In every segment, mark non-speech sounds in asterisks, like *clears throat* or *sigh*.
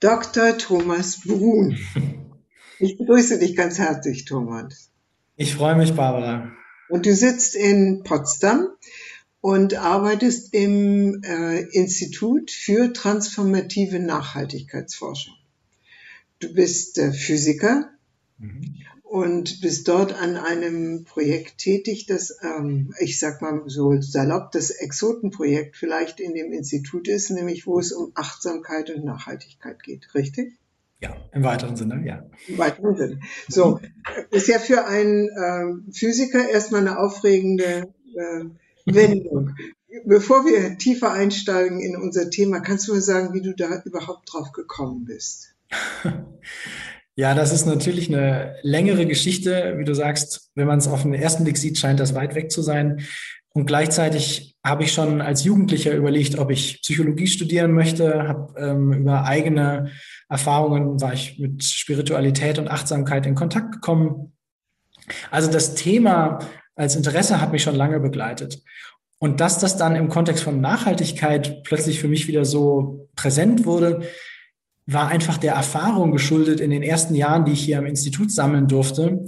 Dr. Thomas Brun. Ich begrüße dich ganz herzlich, Thomas. Ich freue mich, Barbara. Und du sitzt in Potsdam und arbeitest im äh, Institut für transformative Nachhaltigkeitsforschung. Du bist äh, Physiker mhm. Und bist dort an einem Projekt tätig, das, ähm, ich sag mal so salopp, das Exotenprojekt vielleicht in dem Institut ist, nämlich wo es um Achtsamkeit und Nachhaltigkeit geht, richtig? Ja, im weiteren Sinne, ja. Im weiteren Sinne. So, ist ja für einen äh, Physiker erstmal eine aufregende äh, Wendung. Bevor wir tiefer einsteigen in unser Thema, kannst du mir sagen, wie du da überhaupt drauf gekommen bist? *laughs* Ja, das ist natürlich eine längere Geschichte. Wie du sagst, wenn man es auf den ersten Blick sieht, scheint das weit weg zu sein. Und gleichzeitig habe ich schon als Jugendlicher überlegt, ob ich Psychologie studieren möchte, habe ähm, über eigene Erfahrungen, war ich mit Spiritualität und Achtsamkeit in Kontakt gekommen. Also das Thema als Interesse hat mich schon lange begleitet. Und dass das dann im Kontext von Nachhaltigkeit plötzlich für mich wieder so präsent wurde, war einfach der Erfahrung geschuldet in den ersten Jahren, die ich hier am Institut sammeln durfte,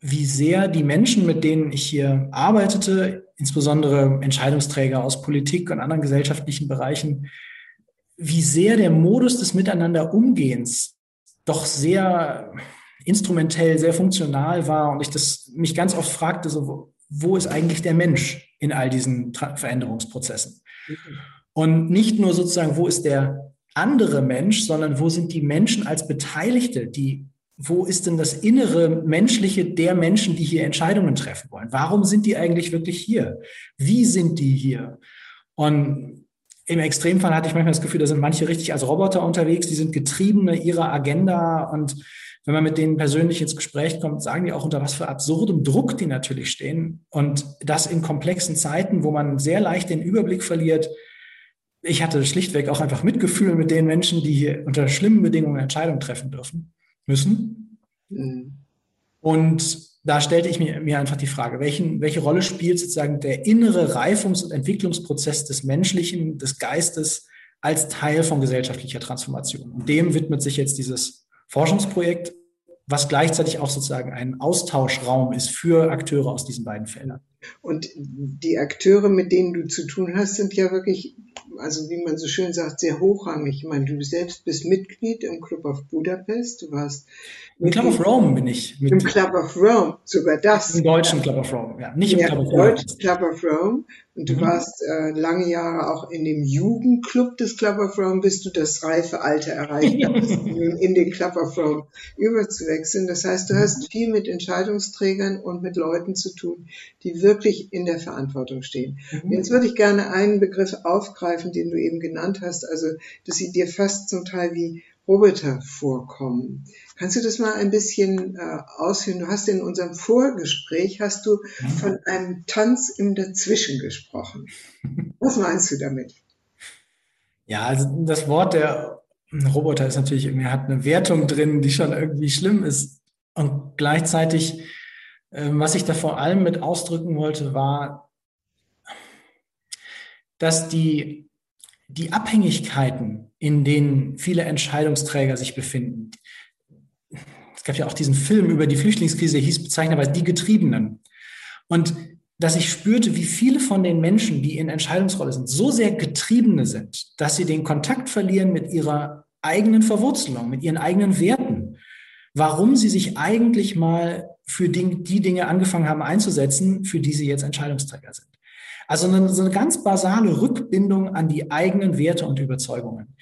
wie sehr die Menschen, mit denen ich hier arbeitete, insbesondere Entscheidungsträger aus Politik und anderen gesellschaftlichen Bereichen, wie sehr der Modus des Miteinanderumgehens doch sehr instrumentell, sehr funktional war und ich das mich ganz oft fragte, so, wo ist eigentlich der Mensch in all diesen Veränderungsprozessen? Und nicht nur sozusagen, wo ist der andere Mensch, sondern wo sind die Menschen als Beteiligte, die wo ist denn das innere Menschliche der Menschen, die hier Entscheidungen treffen wollen? Warum sind die eigentlich wirklich hier? Wie sind die hier? Und im Extremfall hatte ich manchmal das Gefühl, da sind manche richtig als Roboter unterwegs, die sind Getriebene ihrer Agenda und wenn man mit denen persönlich ins Gespräch kommt, sagen die auch, unter was für absurdem Druck die natürlich stehen. Und das in komplexen Zeiten, wo man sehr leicht den Überblick verliert. Ich hatte schlichtweg auch einfach Mitgefühl mit den Menschen, die hier unter schlimmen Bedingungen Entscheidungen treffen dürfen, müssen. Mhm. Und da stellte ich mir, mir einfach die Frage, welchen, welche Rolle spielt sozusagen der innere Reifungs- und Entwicklungsprozess des Menschlichen, des Geistes als Teil von gesellschaftlicher Transformation? Und dem widmet sich jetzt dieses Forschungsprojekt, was gleichzeitig auch sozusagen ein Austauschraum ist für Akteure aus diesen beiden Feldern. Und die Akteure, mit denen du zu tun hast, sind ja wirklich, also wie man so schön sagt, sehr hochrangig. Ich meine, du selbst bist Mitglied im Club of Budapest, du warst im Club of Rome bin ich. Im Club of Rome, sogar das. Im deutschen Club of Rome, ja. Nicht im ja, Club of Rome. Im deutschen Club of Rome. Und du mhm. warst äh, lange Jahre auch in dem Jugendclub des Club of Rome, bis du das reife Alter erreicht *laughs* hast, in den Club of Rome überzuwechseln. Das heißt, du hast viel mit Entscheidungsträgern und mit Leuten zu tun, die wirklich in der Verantwortung stehen. Mhm. Jetzt würde ich gerne einen Begriff aufgreifen, den du eben genannt hast, also dass sie dir fast zum Teil wie Roboter vorkommen. Kannst du das mal ein bisschen äh, ausführen? Du hast in unserem Vorgespräch hast du mhm. von einem Tanz im Dazwischen gesprochen. Was meinst du damit? Ja, also das Wort der Roboter ist natürlich irgendwie hat eine Wertung drin, die schon irgendwie schlimm ist. Und gleichzeitig, äh, was ich da vor allem mit ausdrücken wollte, war, dass die die Abhängigkeiten, in denen viele Entscheidungsträger sich befinden, es gab ja auch diesen Film über die Flüchtlingskrise, hieß bezeichnenderweise Die Getriebenen. Und dass ich spürte, wie viele von den Menschen, die in Entscheidungsrolle sind, so sehr Getriebene sind, dass sie den Kontakt verlieren mit ihrer eigenen Verwurzelung, mit ihren eigenen Werten. Warum sie sich eigentlich mal für die Dinge angefangen haben einzusetzen, für die sie jetzt Entscheidungsträger sind. Also eine, so eine ganz basale Rückbindung an die eigenen Werte und Überzeugungen.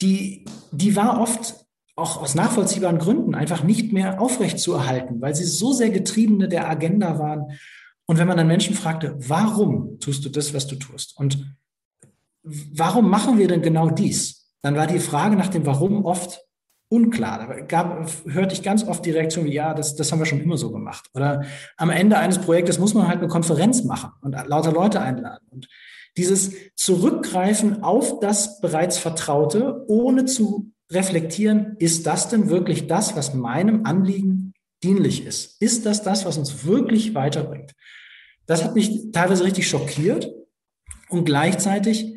Die, die war oft auch aus nachvollziehbaren Gründen einfach nicht mehr aufrechtzuerhalten, weil sie so sehr Getriebene der Agenda waren. Und wenn man dann Menschen fragte, warum tust du das, was du tust? Und warum machen wir denn genau dies? Dann war die Frage nach dem Warum oft unklar. Da gab, hörte ich ganz oft die Reaktion ja, das, das haben wir schon immer so gemacht. Oder am Ende eines Projektes muss man halt eine Konferenz machen und lauter Leute einladen. Und dieses Zurückgreifen auf das bereits Vertraute, ohne zu reflektieren, ist das denn wirklich das, was meinem Anliegen dienlich ist? Ist das das, was uns wirklich weiterbringt? Das hat mich teilweise richtig schockiert und gleichzeitig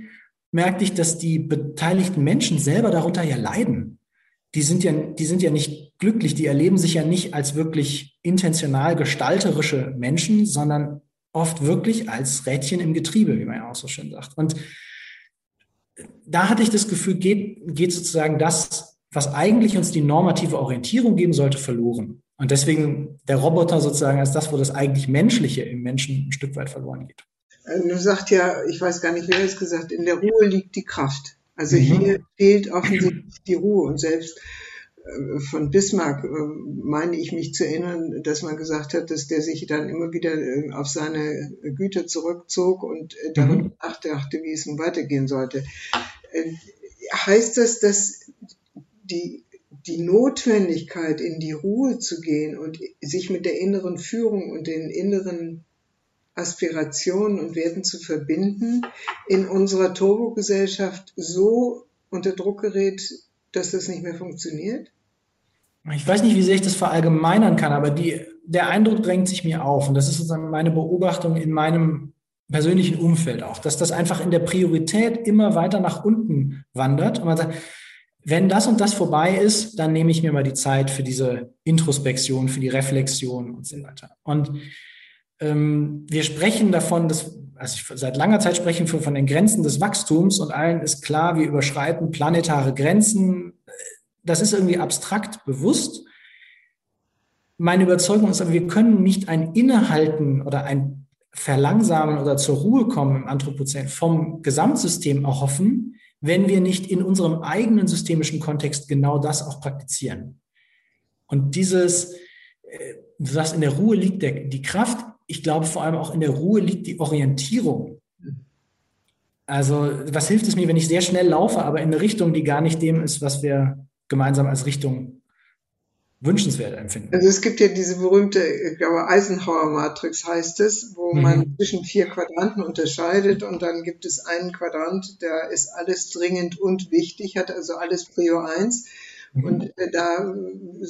merkte ich, dass die beteiligten Menschen selber darunter ja leiden. Die sind ja, die sind ja nicht glücklich, die erleben sich ja nicht als wirklich intentional gestalterische Menschen, sondern oft wirklich als Rädchen im Getriebe, wie man ja auch so schön sagt. Und da hatte ich das Gefühl, geht, geht sozusagen das, was eigentlich uns die normative Orientierung geben sollte, verloren. Und deswegen der Roboter sozusagen als das, wo das eigentlich Menschliche im Menschen ein Stück weit verloren geht. Äh, du sagst ja, ich weiß gar nicht, wer es gesagt, in der Ruhe liegt die Kraft. Also mhm. hier fehlt offensichtlich die Ruhe und selbst äh, von Bismarck äh, meine ich mich zu erinnern, dass man gesagt hat, dass der sich dann immer wieder auf seine Güter zurückzog und darüber mhm. nachdachte, wie es nun weitergehen sollte. Heißt das, dass die, die Notwendigkeit, in die Ruhe zu gehen und sich mit der inneren Führung und den inneren Aspirationen und Werten zu verbinden, in unserer Turbo-Gesellschaft so unter Druck gerät, dass das nicht mehr funktioniert? Ich weiß nicht, wie sehr ich das verallgemeinern kann, aber die, der Eindruck drängt sich mir auf. Und das ist sozusagen meine Beobachtung in meinem persönlichen Umfeld auch, dass das einfach in der Priorität immer weiter nach unten wandert. Und man sagt, wenn das und das vorbei ist, dann nehme ich mir mal die Zeit für diese Introspektion, für die Reflexion und so weiter. Und ähm, wir sprechen davon, dass, also ich seit langer Zeit sprechen wir von den Grenzen des Wachstums und allen ist klar, wir überschreiten planetare Grenzen. Das ist irgendwie abstrakt bewusst. Meine Überzeugung ist aber, wir können nicht ein Innehalten oder ein Verlangsamen oder zur Ruhe kommen im Anthropozän vom Gesamtsystem erhoffen, wenn wir nicht in unserem eigenen systemischen Kontext genau das auch praktizieren. Und dieses, äh, sagst, in der Ruhe liegt der, die Kraft, ich glaube vor allem auch in der Ruhe liegt die Orientierung. Also was hilft es mir, wenn ich sehr schnell laufe, aber in eine Richtung, die gar nicht dem ist, was wir gemeinsam als Richtung wünschenswert empfinden? Also es gibt ja diese berühmte, ich glaube, Eisenhower-Matrix heißt es, wo mhm. man zwischen vier Quadranten unterscheidet und dann gibt es einen Quadrant, der ist alles dringend und wichtig, hat also alles Prio 1 mhm. und äh, da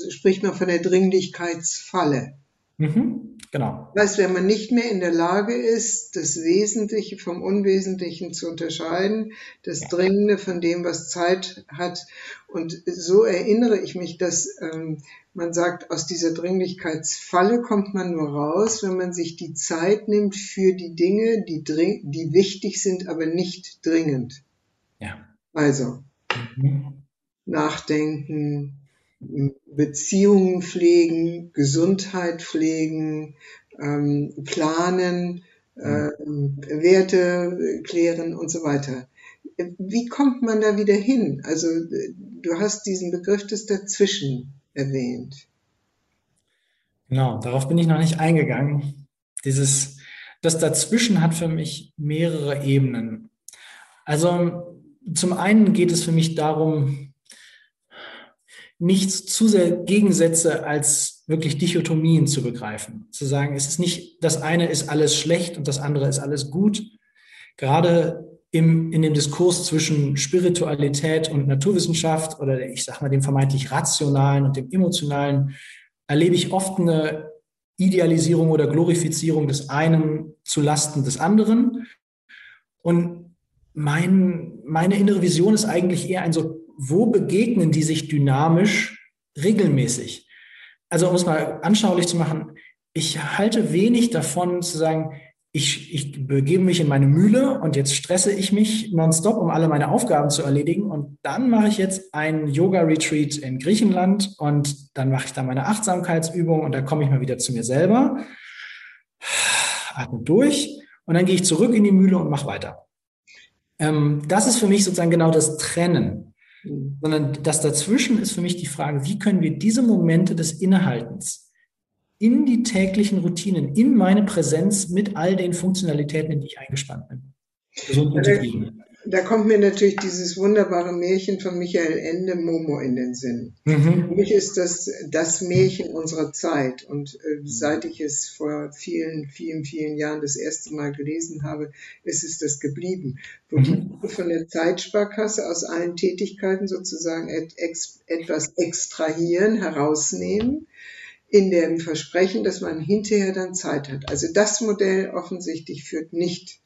spricht man von der Dringlichkeitsfalle. Mhm, genau. Weißt, wenn man nicht mehr in der Lage ist, das Wesentliche vom Unwesentlichen zu unterscheiden, das ja. Dringende von dem, was Zeit hat. Und so erinnere ich mich, dass ähm, man sagt, aus dieser Dringlichkeitsfalle kommt man nur raus, wenn man sich die Zeit nimmt für die Dinge, die, die wichtig sind, aber nicht dringend. Ja. Also, mhm. nachdenken, Beziehungen pflegen, Gesundheit pflegen, ähm, planen, äh, Werte klären und so weiter. Wie kommt man da wieder hin? Also du hast diesen Begriff des Dazwischen erwähnt. Genau, darauf bin ich noch nicht eingegangen. Dieses, das Dazwischen hat für mich mehrere Ebenen. Also zum einen geht es für mich darum, nicht zu sehr Gegensätze als wirklich Dichotomien zu begreifen. Zu sagen, es ist nicht, das eine ist alles schlecht und das andere ist alles gut. Gerade im, in dem Diskurs zwischen Spiritualität und Naturwissenschaft oder ich sag mal dem vermeintlich rationalen und dem emotionalen erlebe ich oft eine Idealisierung oder Glorifizierung des einen zu Lasten des anderen. Und mein, meine innere Vision ist eigentlich eher ein so wo begegnen die sich dynamisch regelmäßig? Also um es mal anschaulich zu machen, ich halte wenig davon zu sagen, ich, ich begebe mich in meine Mühle und jetzt stresse ich mich nonstop, um alle meine Aufgaben zu erledigen. Und dann mache ich jetzt einen Yoga-Retreat in Griechenland und dann mache ich da meine Achtsamkeitsübung und dann komme ich mal wieder zu mir selber, atme durch und dann gehe ich zurück in die Mühle und mache weiter. Ähm, das ist für mich sozusagen genau das Trennen sondern das dazwischen ist für mich die Frage, wie können wir diese Momente des Innehaltens in die täglichen Routinen, in meine Präsenz mit all den Funktionalitäten, in die ich eingespannt bin, gesund integrieren da kommt mir natürlich dieses wunderbare Märchen von Michael Ende, Momo, in den Sinn. Mhm. Für mich ist das das Märchen unserer Zeit. Und äh, seit ich es vor vielen, vielen, vielen Jahren das erste Mal gelesen habe, ist es das geblieben. Wo mhm. die von der Zeitsparkasse aus allen Tätigkeiten sozusagen et, ex, etwas extrahieren, herausnehmen in dem Versprechen, dass man hinterher dann Zeit hat. Also das Modell offensichtlich führt nicht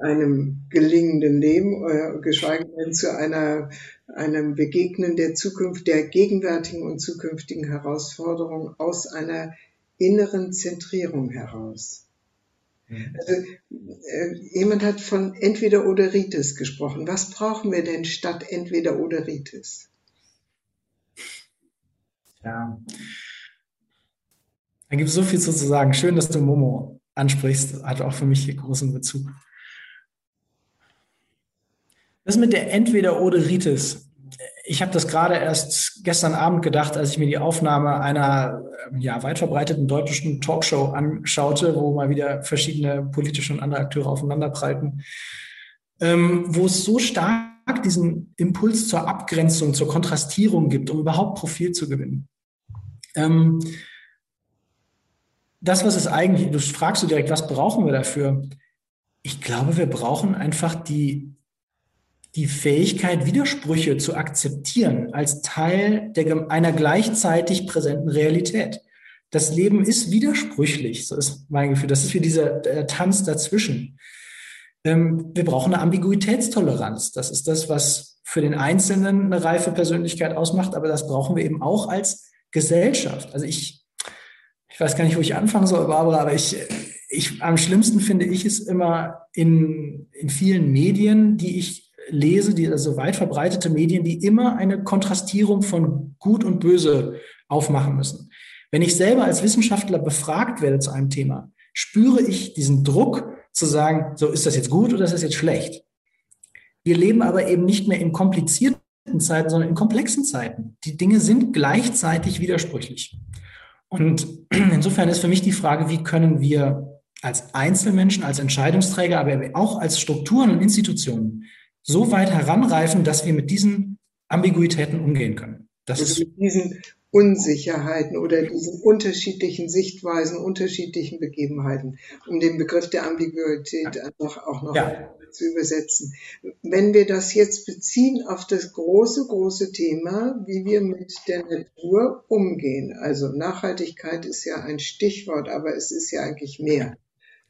einem gelingenden Leben, äh, geschweige denn zu einer, einem Begegnen der Zukunft, der gegenwärtigen und zukünftigen Herausforderungen aus einer inneren Zentrierung heraus. Mhm. Also, äh, jemand hat von entweder oder Ritis gesprochen. Was brauchen wir denn statt entweder oder Ritis? Ja. Da gibt es so viel zu sagen. Schön, dass du Momo ansprichst. Hat auch für mich hier großen Bezug. Das mit der Entweder-Oder-Ritis. Ich habe das gerade erst gestern Abend gedacht, als ich mir die Aufnahme einer ja, weit verbreiteten deutschen Talkshow anschaute, wo mal wieder verschiedene politische und andere Akteure aufeinanderprallten, ähm, wo es so stark diesen Impuls zur Abgrenzung, zur Kontrastierung gibt, um überhaupt Profil zu gewinnen. Ähm, das, was es eigentlich, du fragst du direkt, was brauchen wir dafür? Ich glaube, wir brauchen einfach die die Fähigkeit, Widersprüche zu akzeptieren als Teil der, einer gleichzeitig präsenten Realität. Das Leben ist widersprüchlich, so ist mein Gefühl. Das ist wie dieser Tanz dazwischen. Ähm, wir brauchen eine Ambiguitätstoleranz. Das ist das, was für den Einzelnen eine reife Persönlichkeit ausmacht, aber das brauchen wir eben auch als Gesellschaft. Also ich, ich weiß gar nicht, wo ich anfangen soll, Barbara, aber ich, ich, am schlimmsten finde ich es immer in, in vielen Medien, die ich lese, die also weit verbreitete Medien, die immer eine Kontrastierung von Gut und Böse aufmachen müssen. Wenn ich selber als Wissenschaftler befragt werde zu einem Thema, spüre ich diesen Druck zu sagen, so ist das jetzt gut oder ist das jetzt schlecht? Wir leben aber eben nicht mehr in komplizierten Zeiten, sondern in komplexen Zeiten. Die Dinge sind gleichzeitig widersprüchlich. Und *clears throat* insofern ist für mich die Frage, wie können wir als Einzelmenschen, als Entscheidungsträger, aber auch als Strukturen und Institutionen so weit heranreifen, dass wir mit diesen Ambiguitäten umgehen können. Das also mit diesen Unsicherheiten oder diesen unterschiedlichen Sichtweisen, unterschiedlichen Begebenheiten, um den Begriff der Ambiguität einfach auch noch ja. zu übersetzen. Wenn wir das jetzt beziehen auf das große, große Thema, wie wir mit der Natur umgehen. Also Nachhaltigkeit ist ja ein Stichwort, aber es ist ja eigentlich mehr.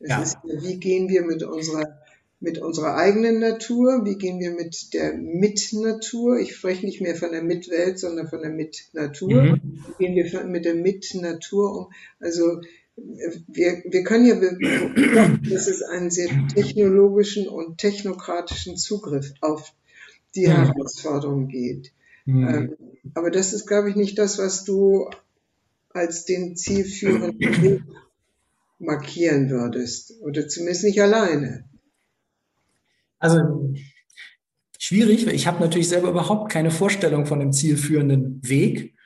Es ja. ist, wie gehen wir mit unserer mit unserer eigenen Natur, wie gehen wir mit der Mitnatur, ich spreche nicht mehr von der Mitwelt, sondern von der Mitnatur, mhm. wie gehen wir mit der Mitnatur um, also wir, wir können ja beobachten, dass es einen sehr technologischen und technokratischen Zugriff auf die mhm. Herausforderung geht. Mhm. Ähm, aber das ist, glaube ich, nicht das, was du als den zielführenden Weg markieren würdest. Oder zumindest nicht alleine. Also schwierig, weil ich habe natürlich selber überhaupt keine Vorstellung von dem zielführenden Weg.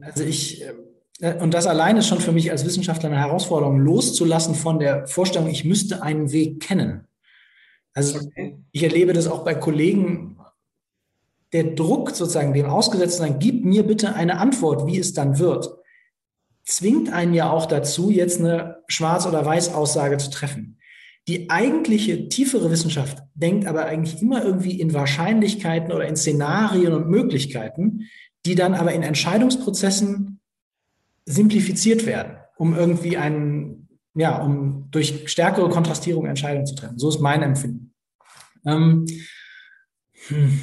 Also ich, äh, und das alleine ist schon für mich als Wissenschaftler eine Herausforderung, loszulassen von der Vorstellung, ich müsste einen Weg kennen. Also okay. ich erlebe das auch bei Kollegen, der Druck sozusagen, dem ausgesetzt sein, gib mir bitte eine Antwort, wie es dann wird, zwingt einen ja auch dazu, jetzt eine Schwarz- oder Weiß-Aussage zu treffen. Die eigentliche tiefere Wissenschaft denkt aber eigentlich immer irgendwie in Wahrscheinlichkeiten oder in Szenarien und Möglichkeiten, die dann aber in Entscheidungsprozessen simplifiziert werden, um irgendwie einen, ja, um durch stärkere Kontrastierung Entscheidungen zu treffen. So ist mein Empfinden. Ähm, hm.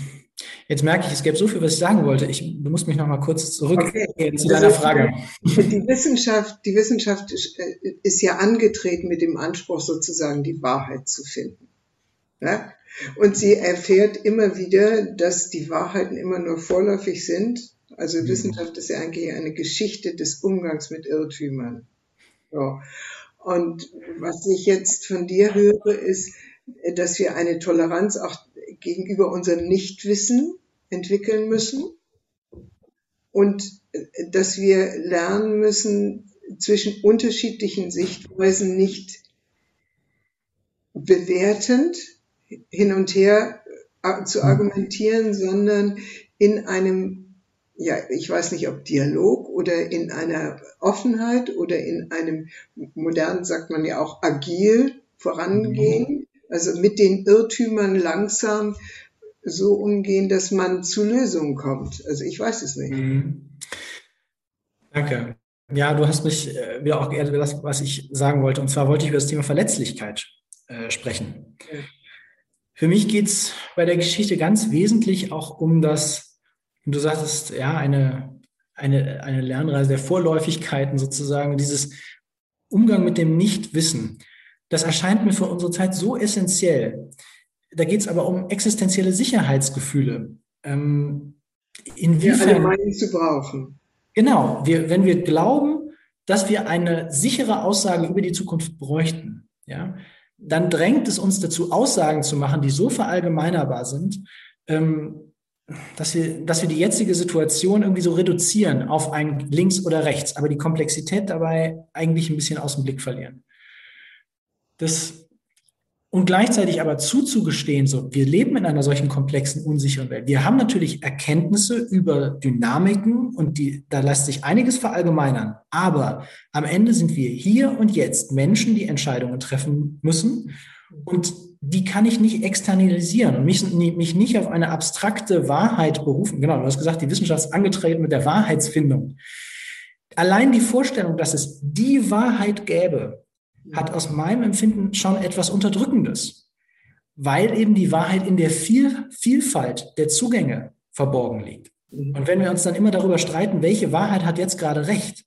Jetzt merke ich, es gäbe so viel, was ich sagen wollte. Ich, du musst mich noch mal kurz zurück okay. zu deiner Frage. Die Wissenschaft, die Wissenschaft äh, ist ja angetreten mit dem Anspruch, sozusagen die Wahrheit zu finden. Ja? Und sie erfährt immer wieder, dass die Wahrheiten immer nur vorläufig sind. Also mhm. Wissenschaft ist ja eigentlich eine Geschichte des Umgangs mit Irrtümern. So. Und was ich jetzt von dir höre, ist, dass wir eine Toleranz auch gegenüber unserem Nichtwissen entwickeln müssen und äh, dass wir lernen müssen, zwischen unterschiedlichen Sichtweisen nicht bewertend hin und her äh, zu mhm. argumentieren, sondern in einem, ja, ich weiß nicht, ob Dialog oder in einer Offenheit oder in einem, modern sagt man ja auch agil vorangehen, mhm. Also mit den Irrtümern langsam so umgehen, dass man zu Lösungen kommt. Also ich weiß es nicht. Mhm. Danke. Ja, du hast mich äh, wieder auch geehrt, das, was ich sagen wollte. Und zwar wollte ich über das Thema Verletzlichkeit äh, sprechen. Ja. Für mich geht es bei der Geschichte ganz wesentlich auch um das, du sagtest, ja, eine, eine, eine Lernreise der Vorläufigkeiten sozusagen, dieses Umgang mit dem Nichtwissen. Das erscheint mir für unsere Zeit so essentiell. Da geht es aber um existenzielle Sicherheitsgefühle. Ähm, inwiefern wir alle zu brauchen. Genau, wir, wenn wir glauben, dass wir eine sichere Aussage über die Zukunft bräuchten, ja, dann drängt es uns dazu, Aussagen zu machen, die so verallgemeinerbar sind, ähm, dass wir, dass wir die jetzige Situation irgendwie so reduzieren auf ein links oder rechts, aber die Komplexität dabei eigentlich ein bisschen aus dem Blick verlieren. Das und gleichzeitig aber zuzugestehen, so, wir leben in einer solchen komplexen, unsicheren Welt. Wir haben natürlich Erkenntnisse über Dynamiken und die, da lässt sich einiges verallgemeinern. Aber am Ende sind wir hier und jetzt Menschen, die Entscheidungen treffen müssen. Und die kann ich nicht externalisieren und mich, mich nicht auf eine abstrakte Wahrheit berufen. Genau, du hast gesagt, die Wissenschaft ist angetreten mit der Wahrheitsfindung. Allein die Vorstellung, dass es die Wahrheit gäbe, hat aus meinem Empfinden schon etwas Unterdrückendes, weil eben die Wahrheit in der Viel Vielfalt der Zugänge verborgen liegt. Mhm. Und wenn wir uns dann immer darüber streiten, welche Wahrheit hat jetzt gerade recht,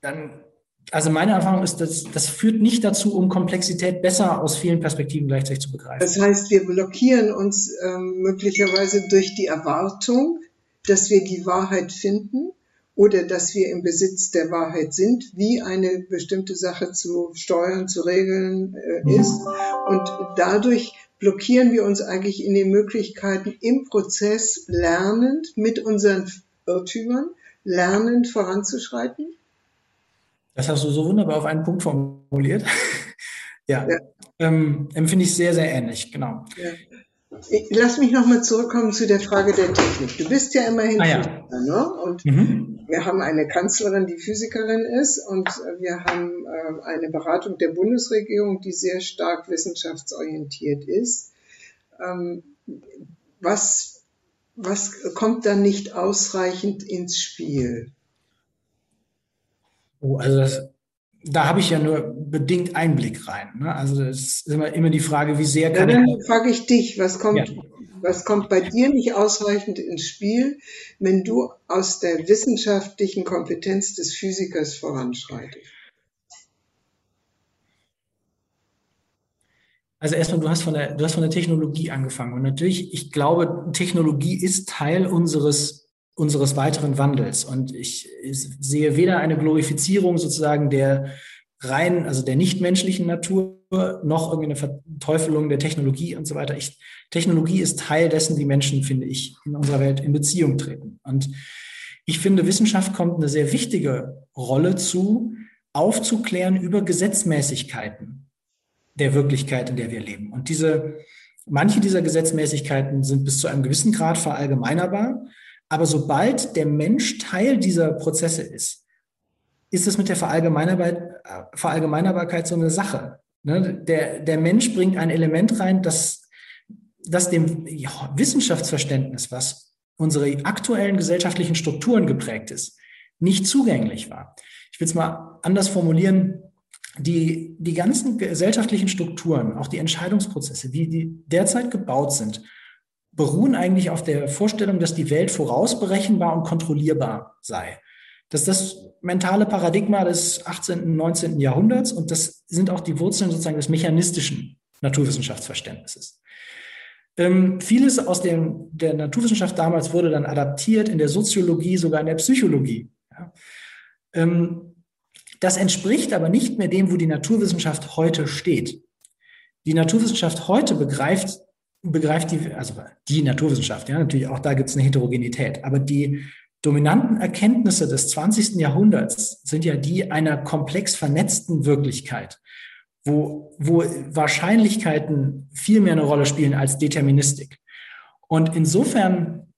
dann, also meine Erfahrung ist, dass das führt nicht dazu, um Komplexität besser aus vielen Perspektiven gleichzeitig zu begreifen. Das heißt, wir blockieren uns ähm, möglicherweise durch die Erwartung, dass wir die Wahrheit finden oder dass wir im Besitz der Wahrheit sind, wie eine bestimmte Sache zu steuern, zu regeln äh, mhm. ist. Und dadurch blockieren wir uns eigentlich in den Möglichkeiten im Prozess lernend mit unseren Irrtümern, lernend voranzuschreiten. Das hast du so wunderbar auf einen Punkt formuliert. *laughs* ja, ja. Ähm, empfinde ich sehr, sehr ähnlich, genau. Ja. Lass mich nochmal zurückkommen zu der Frage der Technik. Du bist ja immerhin ah, ja. Physiker, ne? Und mhm. wir haben eine Kanzlerin, die Physikerin ist, und wir haben äh, eine Beratung der Bundesregierung, die sehr stark wissenschaftsorientiert ist. Ähm, was, was kommt da nicht ausreichend ins Spiel? Oh, also das, da habe ich ja nur bedingt Einblick rein. Ne? Also es ist immer, immer die Frage, wie sehr kann ja, dann ich. frage ich dich, was kommt, ja. was kommt bei dir nicht ausreichend ins Spiel, wenn du aus der wissenschaftlichen Kompetenz des Physikers voranschreitest? Also erstmal, du hast von der, du hast von der Technologie angefangen. Und natürlich, ich glaube, Technologie ist Teil unseres unseres weiteren Wandels. Und ich, sehe weder eine Glorifizierung sozusagen der rein, also der nichtmenschlichen Natur, noch irgendeine Verteufelung der Technologie und so weiter. Ich, Technologie ist Teil dessen, wie Menschen, finde ich, in unserer Welt in Beziehung treten. Und ich finde, Wissenschaft kommt eine sehr wichtige Rolle zu, aufzuklären über Gesetzmäßigkeiten der Wirklichkeit, in der wir leben. Und diese, manche dieser Gesetzmäßigkeiten sind bis zu einem gewissen Grad verallgemeinerbar. Aber sobald der Mensch Teil dieser Prozesse ist, ist es mit der Verallgemeinerbarkeit so eine Sache. Ne? Der, der Mensch bringt ein Element rein, das, das dem Wissenschaftsverständnis, was unsere aktuellen gesellschaftlichen Strukturen geprägt ist, nicht zugänglich war. Ich will es mal anders formulieren. Die, die ganzen gesellschaftlichen Strukturen, auch die Entscheidungsprozesse, wie die derzeit gebaut sind, beruhen eigentlich auf der Vorstellung, dass die Welt vorausberechenbar und kontrollierbar sei. Das ist das mentale Paradigma des 18. und 19. Jahrhunderts und das sind auch die Wurzeln sozusagen des mechanistischen Naturwissenschaftsverständnisses. Ähm, vieles aus dem, der Naturwissenschaft damals wurde dann adaptiert in der Soziologie, sogar in der Psychologie. Ja. Ähm, das entspricht aber nicht mehr dem, wo die Naturwissenschaft heute steht. Die Naturwissenschaft heute begreift begreift die, also die Naturwissenschaft, ja, natürlich auch da gibt es eine Heterogenität, aber die dominanten Erkenntnisse des 20. Jahrhunderts sind ja die einer komplex vernetzten Wirklichkeit, wo, wo Wahrscheinlichkeiten viel mehr eine Rolle spielen als Deterministik. Und insofern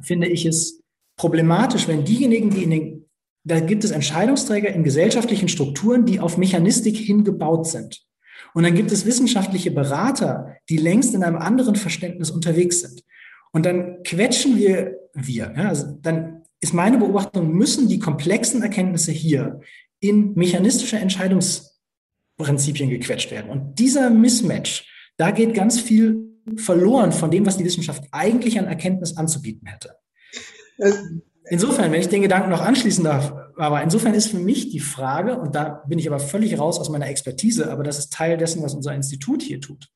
finde ich es problematisch, wenn diejenigen, die in den, da gibt es Entscheidungsträger in gesellschaftlichen Strukturen, die auf Mechanistik hingebaut sind. Und dann gibt es wissenschaftliche Berater, die längst in einem anderen Verständnis unterwegs sind. Und dann quetschen wir, wir, ja, also dann ist meine Beobachtung, müssen die komplexen Erkenntnisse hier in mechanistische Entscheidungsprozesse Prinzipien gequetscht werden. Und dieser Mismatch, da geht ganz viel verloren von dem, was die Wissenschaft eigentlich an Erkenntnis anzubieten hätte. Insofern, wenn ich den Gedanken noch anschließen darf, aber insofern ist für mich die Frage, und da bin ich aber völlig raus aus meiner Expertise, aber das ist Teil dessen, was unser Institut hier tut.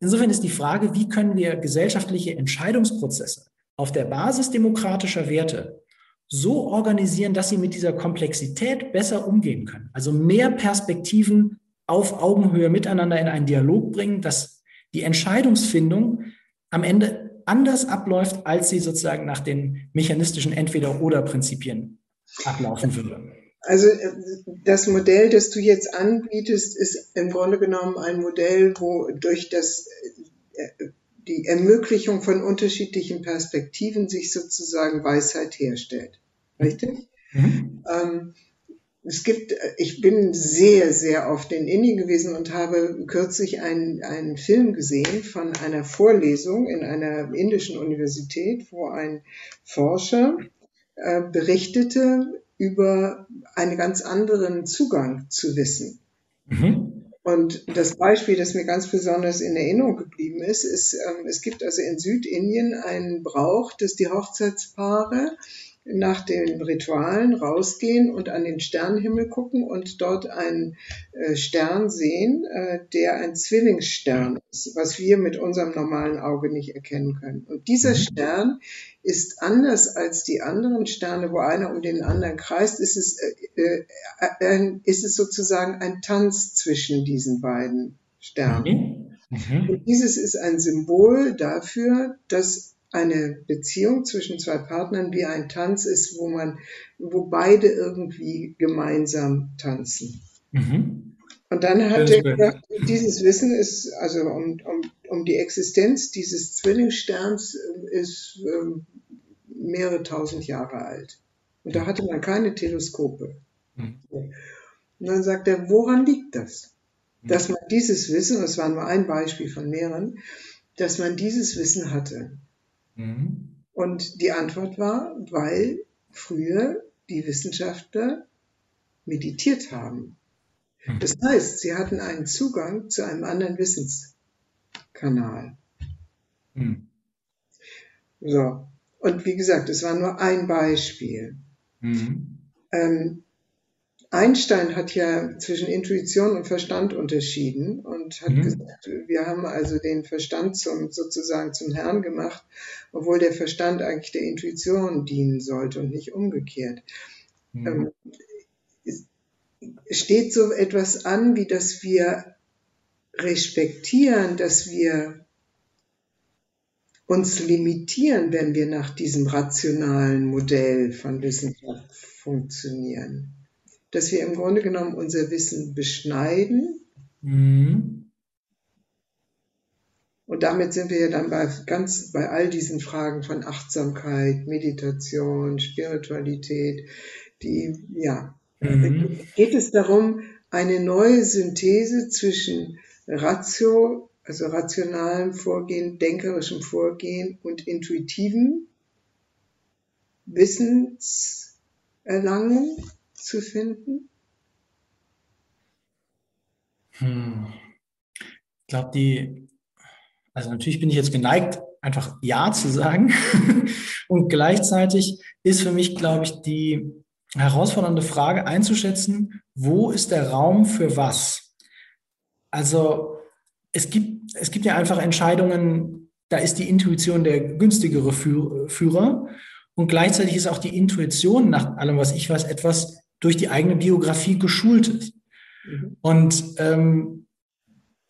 Insofern ist die Frage, wie können wir gesellschaftliche Entscheidungsprozesse auf der Basis demokratischer Werte so organisieren, dass sie mit dieser Komplexität besser umgehen können. Also mehr Perspektiven auf Augenhöhe miteinander in einen Dialog bringen, dass die Entscheidungsfindung am Ende anders abläuft, als sie sozusagen nach den mechanistischen Entweder-oder-Prinzipien ablaufen würde. Also äh, das Modell, das du jetzt anbietest, ist im Grunde genommen ein Modell, wo durch das äh, die Ermöglichung von unterschiedlichen Perspektiven sich sozusagen Weisheit herstellt. Richtig? Mhm. Ähm, es gibt, ich bin sehr, sehr oft in Indien gewesen und habe kürzlich einen, einen Film gesehen von einer Vorlesung in einer indischen Universität, wo ein Forscher äh, berichtete über einen ganz anderen Zugang zu Wissen. Mhm. Und das Beispiel, das mir ganz besonders in Erinnerung geblieben ist, ist, ähm, es gibt also in Südindien einen Brauch, dass die Hochzeitspaare nach den Ritualen rausgehen und an den Sternenhimmel gucken und dort einen äh, Stern sehen, äh, der ein Zwillingsstern ist, was wir mit unserem normalen Auge nicht erkennen können. Und dieser mhm. Stern ist anders als die anderen Sterne, wo einer um den anderen kreist, ist es, äh, äh, ist es sozusagen ein Tanz zwischen diesen beiden Sternen. Mhm. Mhm. Und dieses ist ein Symbol dafür, dass eine Beziehung zwischen zwei Partnern wie ein Tanz ist, wo man, wo beide irgendwie gemeinsam tanzen. Mhm. Und dann hat er gesagt, dieses Wissen ist, also um, um, um die Existenz dieses Zwillingssterns äh, ist ähm, mehrere tausend Jahre alt. Und da hatte man keine Teleskope. Mhm. Und dann sagt er, woran liegt das? Dass man dieses Wissen, das war nur ein Beispiel von mehreren, dass man dieses Wissen hatte. Mhm. Und die Antwort war, weil früher die Wissenschaftler meditiert haben. Mhm. Das heißt, sie hatten einen Zugang zu einem anderen Wissenskanal. Mhm. So. Und wie gesagt, es war nur ein Beispiel. Mhm. Ähm, Einstein hat ja zwischen Intuition und Verstand unterschieden und hat mhm. gesagt, wir haben also den Verstand zum, sozusagen zum Herrn gemacht, obwohl der Verstand eigentlich der Intuition dienen sollte und nicht umgekehrt. Mhm. Ähm, steht so etwas an, wie dass wir respektieren, dass wir uns limitieren, wenn wir nach diesem rationalen Modell von Wissenschaft funktionieren dass wir im Grunde genommen unser Wissen beschneiden. Mhm. Und damit sind wir ja dann bei ganz bei all diesen Fragen von Achtsamkeit, Meditation, Spiritualität, die ja mhm. geht es darum, eine neue Synthese zwischen Ratio, also rationalem Vorgehen, denkerischem Vorgehen und intuitivem Wissenserlangung zu finden? Hm. Ich glaube, die, also natürlich bin ich jetzt geneigt, einfach Ja zu sagen. *laughs* Und gleichzeitig ist für mich, glaube ich, die herausfordernde Frage einzuschätzen, wo ist der Raum für was? Also es gibt, es gibt ja einfach Entscheidungen, da ist die Intuition der günstigere Führer. Und gleichzeitig ist auch die Intuition, nach allem, was ich weiß, etwas, durch die eigene Biografie geschult ist. Mhm. Und ähm,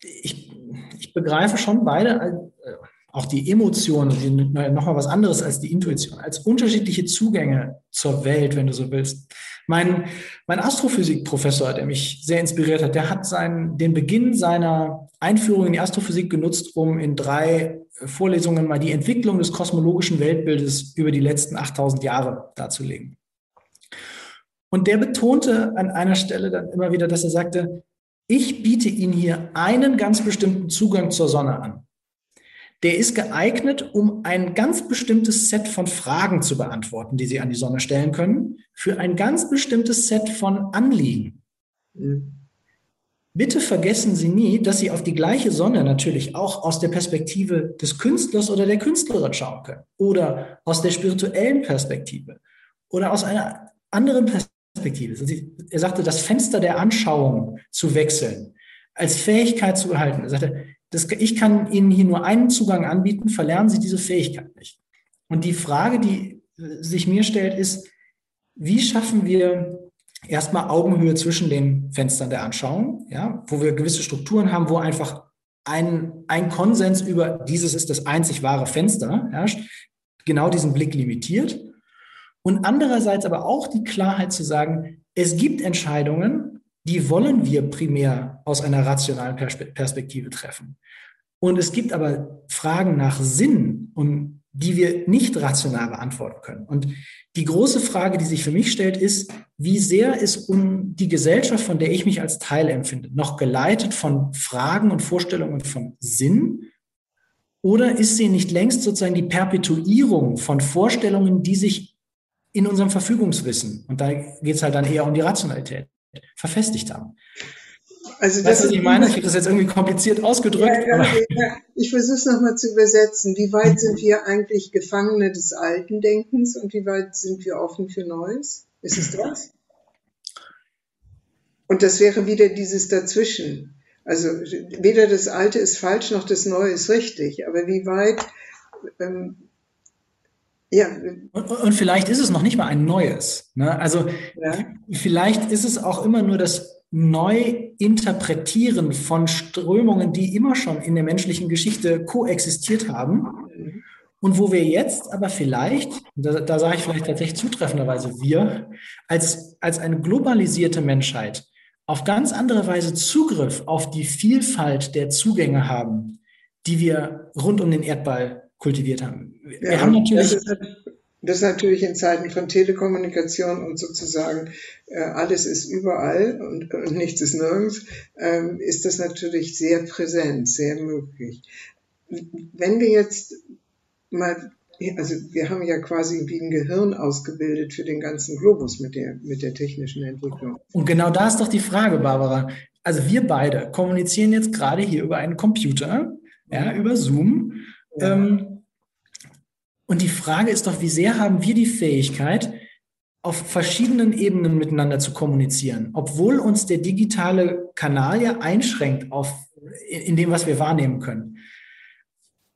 ich, ich begreife schon beide, äh, auch die Emotionen, die, nochmal was anderes als die Intuition, als unterschiedliche Zugänge zur Welt, wenn du so willst. Mein, mein Astrophysikprofessor, der mich sehr inspiriert hat, der hat seinen, den Beginn seiner Einführung in die Astrophysik genutzt, um in drei Vorlesungen mal die Entwicklung des kosmologischen Weltbildes über die letzten 8000 Jahre darzulegen. Und der betonte an einer Stelle dann immer wieder, dass er sagte, ich biete Ihnen hier einen ganz bestimmten Zugang zur Sonne an. Der ist geeignet, um ein ganz bestimmtes Set von Fragen zu beantworten, die Sie an die Sonne stellen können, für ein ganz bestimmtes Set von Anliegen. Mhm. bitte vergessen Sie nie, dass Sie auf die gleiche Sonne natürlich auch aus der Perspektive des Künstlers oder der Künstlerin schauen können oder aus der spirituellen Perspektive oder aus einer anderen Perspektive. Also er sagte, das Fenster der Anschauung zu wechseln, als Fähigkeit zu behalten. Er sagte, das, ich kann Ihnen hier nur einen Zugang anbieten, verlernen Sie diese Fähigkeit nicht. Und die Frage, die sich mir stellt, ist, wie schaffen wir erstmal Augenhöhe zwischen den Fenstern der Anschauung, ja, wo wir gewisse Strukturen haben, wo einfach ein, ein Konsens über dieses ist das einzig wahre Fenster herrscht, genau diesen Blick limitiert. Und andererseits aber auch die Klarheit zu sagen, es gibt Entscheidungen, die wollen wir primär aus einer rationalen Perspektive treffen. Und es gibt aber Fragen nach Sinn und die wir nicht rational beantworten können. Und die große Frage, die sich für mich stellt, ist, wie sehr ist um die Gesellschaft, von der ich mich als Teil empfinde, noch geleitet von Fragen und Vorstellungen von Sinn? Oder ist sie nicht längst sozusagen die Perpetuierung von Vorstellungen, die sich in unserem Verfügungswissen, und da geht es halt dann eher um die Rationalität, verfestigt haben? Also das weißt was ich meine? Ich habe das jetzt irgendwie kompliziert ausgedrückt. Ja, ja, ja. Ich versuche es nochmal zu übersetzen. Wie weit sind wir eigentlich Gefangene des alten Denkens und wie weit sind wir offen für Neues? Ist es das? Und das wäre wieder dieses Dazwischen. Also weder das Alte ist falsch noch das Neue ist richtig. Aber wie weit ähm, ja. Und, und, vielleicht ist es noch nicht mal ein neues. Ne? Also ja. vielleicht ist es auch immer nur das Neuinterpretieren von Strömungen, die immer schon in der menschlichen Geschichte koexistiert haben. Und wo wir jetzt aber vielleicht, da, da sage ich vielleicht tatsächlich zutreffenderweise wir, als, als eine globalisierte Menschheit auf ganz andere Weise Zugriff auf die Vielfalt der Zugänge haben, die wir rund um den Erdball kultiviert haben. Wir ja, haben natürlich das ist natürlich in Zeiten von Telekommunikation und sozusagen äh, alles ist überall und, und nichts ist nirgends, ähm, ist das natürlich sehr präsent, sehr möglich. Wenn wir jetzt mal, also wir haben ja quasi wie ein Gehirn ausgebildet für den ganzen Globus mit der, mit der technischen Entwicklung. Und genau da ist doch die Frage, Barbara. Also wir beide kommunizieren jetzt gerade hier über einen Computer, ja, über Zoom. Ja. Ähm, und die Frage ist doch, wie sehr haben wir die Fähigkeit, auf verschiedenen Ebenen miteinander zu kommunizieren, obwohl uns der digitale Kanal ja einschränkt auf, in dem, was wir wahrnehmen können.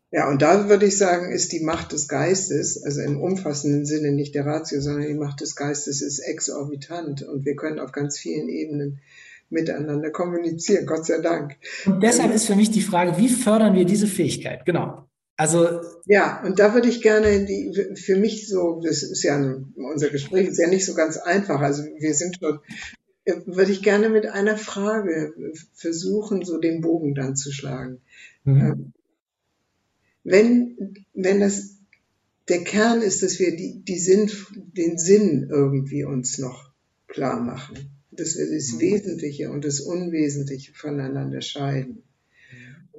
Ja, und da würde ich sagen, ist die Macht des Geistes, also im umfassenden Sinne nicht der Ratio, sondern die Macht des Geistes ist exorbitant und wir können auf ganz vielen Ebenen miteinander kommunizieren, Gott sei Dank. Und deshalb ist für mich die Frage, wie fördern wir diese Fähigkeit? Genau. Also ja, und da würde ich gerne die, für mich so, das ist ja unser Gespräch ist ja nicht so ganz einfach. Also wir sind schon, äh, würde ich gerne mit einer Frage versuchen, so den Bogen dann zu schlagen. Mhm. Ähm, wenn wenn das der Kern ist, dass wir die, die Sinn, den Sinn irgendwie uns noch klar machen, dass wir das mhm. Wesentliche und das Unwesentliche voneinander scheiden.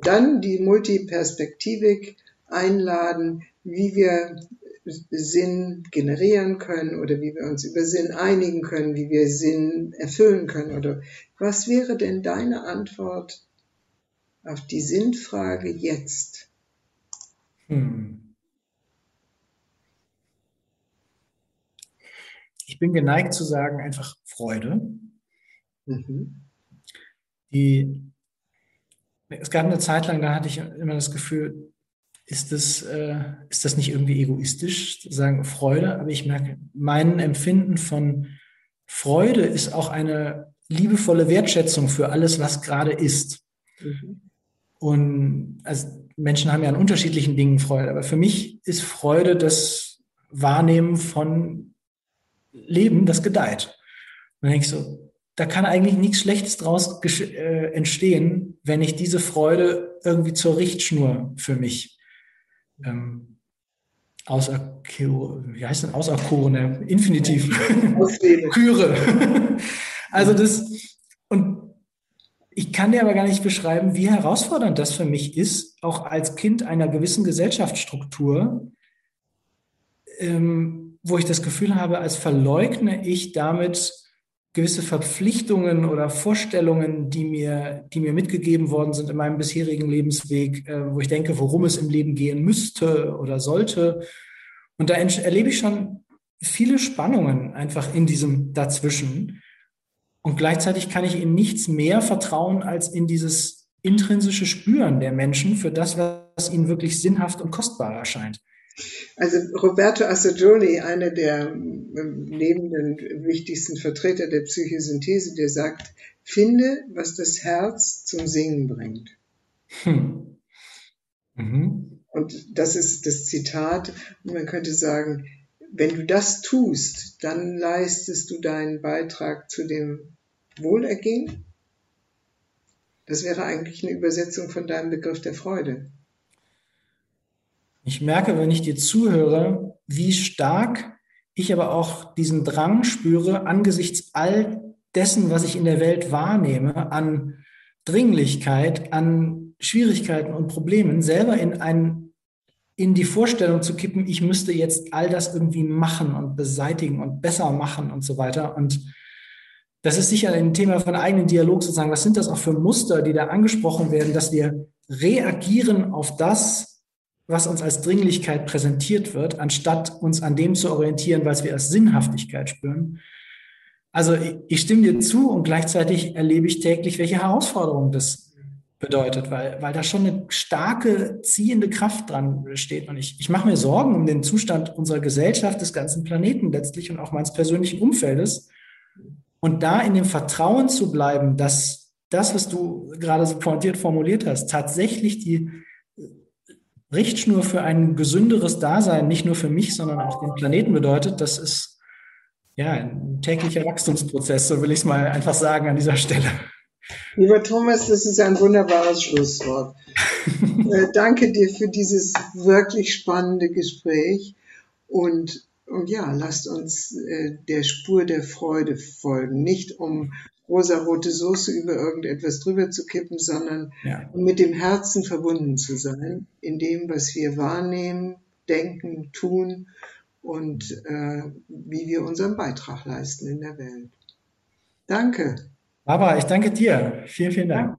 Dann die Multiperspektivik einladen, wie wir Sinn generieren können oder wie wir uns über Sinn einigen können, wie wir Sinn erfüllen können oder was wäre denn deine Antwort auf die Sinnfrage jetzt? Hm. Ich bin geneigt zu sagen einfach Freude. Mhm. Die, es gab eine Zeit lang, da hatte ich immer das Gefühl, ist das, äh, ist das nicht irgendwie egoistisch, zu sagen Freude? Aber ich merke, mein Empfinden von Freude ist auch eine liebevolle Wertschätzung für alles, was gerade ist. Mhm. Und also Menschen haben ja an unterschiedlichen Dingen Freude, aber für mich ist Freude das Wahrnehmen von Leben, das gedeiht. Und dann denke ich so, da kann eigentlich nichts Schlechtes draus äh, entstehen, wenn ich diese Freude irgendwie zur Richtschnur für mich ähm, außer, wie heißt denn auserkorene, Infinitiv, *laughs* Küre. *laughs* also das, und ich kann dir aber gar nicht beschreiben, wie herausfordernd das für mich ist, auch als Kind einer gewissen Gesellschaftsstruktur, ähm, wo ich das Gefühl habe, als verleugne ich damit gewisse Verpflichtungen oder Vorstellungen, die mir, die mir mitgegeben worden sind in meinem bisherigen Lebensweg, äh, wo ich denke, worum es im Leben gehen müsste oder sollte. Und da erlebe ich schon viele Spannungen einfach in diesem Dazwischen. Und gleichzeitig kann ich in nichts mehr vertrauen als in dieses intrinsische Spüren der Menschen für das, was ihnen wirklich sinnhaft und kostbar erscheint. Also Roberto Assagioli, einer der ähm, lebenden wichtigsten Vertreter der Psychosynthese, der sagt, finde, was das Herz zum Singen bringt. Hm. Mhm. Und das ist das Zitat. Und man könnte sagen, wenn du das tust, dann leistest du deinen Beitrag zu dem Wohlergehen. Das wäre eigentlich eine Übersetzung von deinem Begriff der Freude. Ich merke, wenn ich dir zuhöre, wie stark ich aber auch diesen Drang spüre, angesichts all dessen, was ich in der Welt wahrnehme, an Dringlichkeit, an Schwierigkeiten und Problemen, selber in ein, in die Vorstellung zu kippen, ich müsste jetzt all das irgendwie machen und beseitigen und besser machen und so weiter. Und das ist sicher ein Thema von eigenen Dialog sozusagen. Was sind das auch für Muster, die da angesprochen werden, dass wir reagieren auf das, was uns als Dringlichkeit präsentiert wird, anstatt uns an dem zu orientieren, was wir als Sinnhaftigkeit spüren. Also ich stimme dir zu und gleichzeitig erlebe ich täglich, welche Herausforderung das bedeutet, weil, weil da schon eine starke ziehende Kraft dran steht. Und ich, ich mache mir Sorgen um den Zustand unserer Gesellschaft, des ganzen Planeten letztlich und auch meines persönlichen Umfeldes. Und da in dem Vertrauen zu bleiben, dass das, was du gerade so pointiert formuliert hast, tatsächlich die Richtschnur für ein gesünderes Dasein, nicht nur für mich, sondern auch den Planeten bedeutet, das ist ja ein täglicher Wachstumsprozess, so will ich es mal einfach sagen an dieser Stelle. Lieber Thomas, das ist ein wunderbares Schlusswort. *laughs* äh, danke dir für dieses wirklich spannende Gespräch und, und ja, lasst uns äh, der Spur der Freude folgen, nicht um rosarote Soße über irgendetwas drüber zu kippen, sondern ja. mit dem Herzen verbunden zu sein, in dem, was wir wahrnehmen, denken, tun und äh, wie wir unseren Beitrag leisten in der Welt. Danke. Aber ich danke dir. Vielen, vielen Dank.